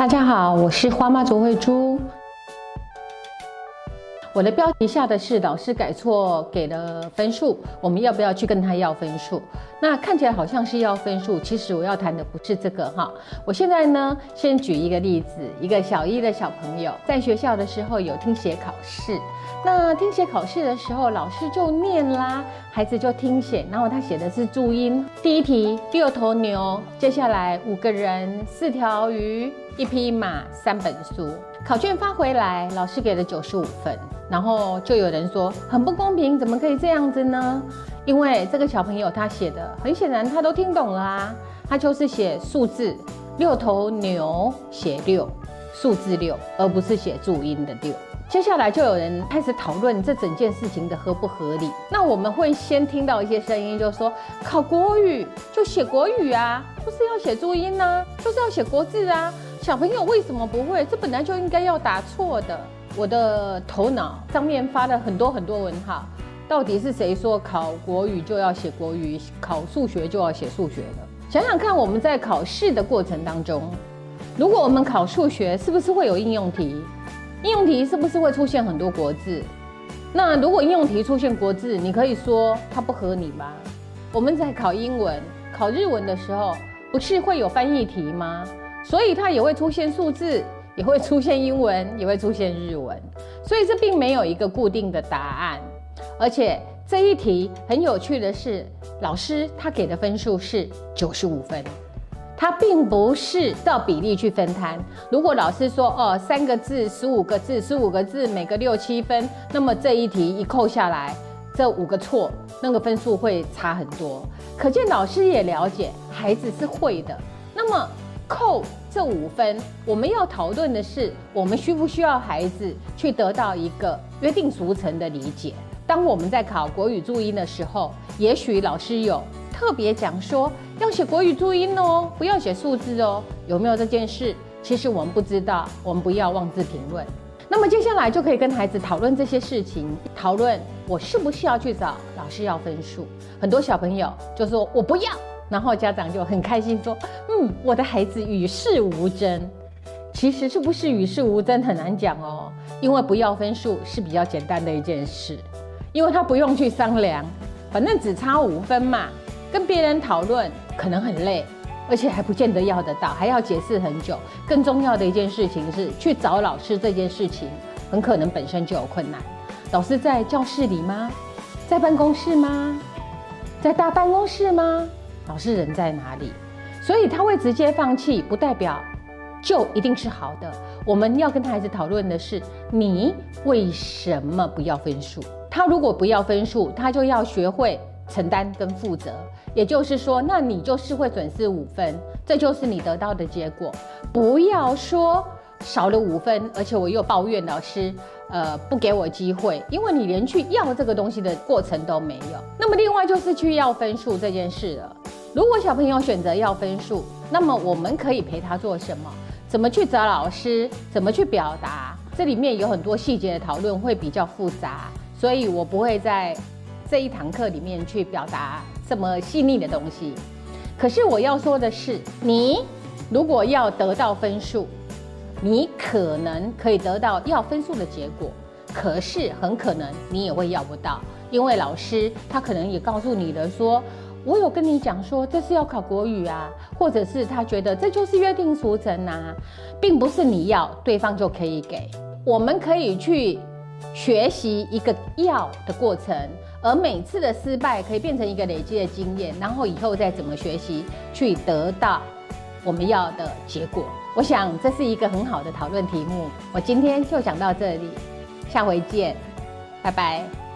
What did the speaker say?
大家好，我是花妈卓慧珠。我的标题下的是老师改错给了分数，我们要不要去跟他要分数？那看起来好像是要分数，其实我要谈的不是这个哈。我现在呢，先举一个例子，一个小一的小朋友在学校的时候有听写考试，那听写考试的时候，老师就念啦，孩子就听写，然后他写的是注音。第一题，六头牛，接下来五个人，四条鱼，一匹马，三本书。考卷发回来，老师给了九十五分。然后就有人说很不公平，怎么可以这样子呢？因为这个小朋友他写的很显然他都听懂了啊，他就是写数字六头牛写六数字六，而不是写注音的六。接下来就有人开始讨论这整件事情的合不合理。那我们会先听到一些声音，就说考国语就写国语啊，不是要写注音呢，就是要写国字啊。小朋友为什么不会？这本来就应该要打错的。我的头脑上面发了很多很多问号，到底是谁说考国语就要写国语，考数学就要写数学的？想想看，我们在考试的过程当中，如果我们考数学，是不是会有应用题？应用题是不是会出现很多国字？那如果应用题出现国字，你可以说它不合理吗？我们在考英文、考日文的时候，不是会有翻译题吗？所以它也会出现数字。也会出现英文，也会出现日文，所以这并没有一个固定的答案。而且这一题很有趣的是，老师他给的分数是九十五分，他并不是照比例去分摊。如果老师说哦，三个字、十五个字、十五个字，每个六七分，那么这一题一扣下来，这五个错，那个分数会差很多。可见老师也了解孩子是会的。那么。扣这五分，我们要讨论的是，我们需不需要孩子去得到一个约定俗成的理解？当我们在考国语注音的时候，也许老师有特别讲说要写国语注音哦，不要写数字哦，有没有这件事？其实我们不知道，我们不要妄自评论。那么接下来就可以跟孩子讨论这些事情，讨论我是不是要去找老师要分数。很多小朋友就说我不要。然后家长就很开心说：“嗯，我的孩子与世无争。其实是不是与世无争很难讲哦，因为不要分数是比较简单的一件事，因为他不用去商量，反正只差五分嘛。跟别人讨论可能很累，而且还不见得要得到，还要解释很久。更重要的一件事情是去找老师这件事情，很可能本身就有困难。老师在教室里吗？在办公室吗？在大办公室吗？”老师人在哪里？所以他会直接放弃，不代表就一定是好的。我们要跟他孩子讨论的是，你为什么不要分数？他如果不要分数，他就要学会承担跟负责。也就是说，那你就是会损失五分，这就是你得到的结果。不要说少了五分，而且我又抱怨老师。呃，不给我机会，因为你连去要这个东西的过程都没有。那么，另外就是去要分数这件事了。如果小朋友选择要分数，那么我们可以陪他做什么？怎么去找老师？怎么去表达？这里面有很多细节的讨论，会比较复杂，所以我不会在这一堂课里面去表达这么细腻的东西。可是我要说的是，你如果要得到分数。你可能可以得到要分数的结果，可是很可能你也会要不到，因为老师他可能也告诉你的说，我有跟你讲说这是要考国语啊，或者是他觉得这就是约定俗成呐，并不是你要对方就可以给。我们可以去学习一个要的过程，而每次的失败可以变成一个累积的经验，然后以后再怎么学习去得到。我们要的结果，我想这是一个很好的讨论题目。我今天就讲到这里，下回见，拜拜。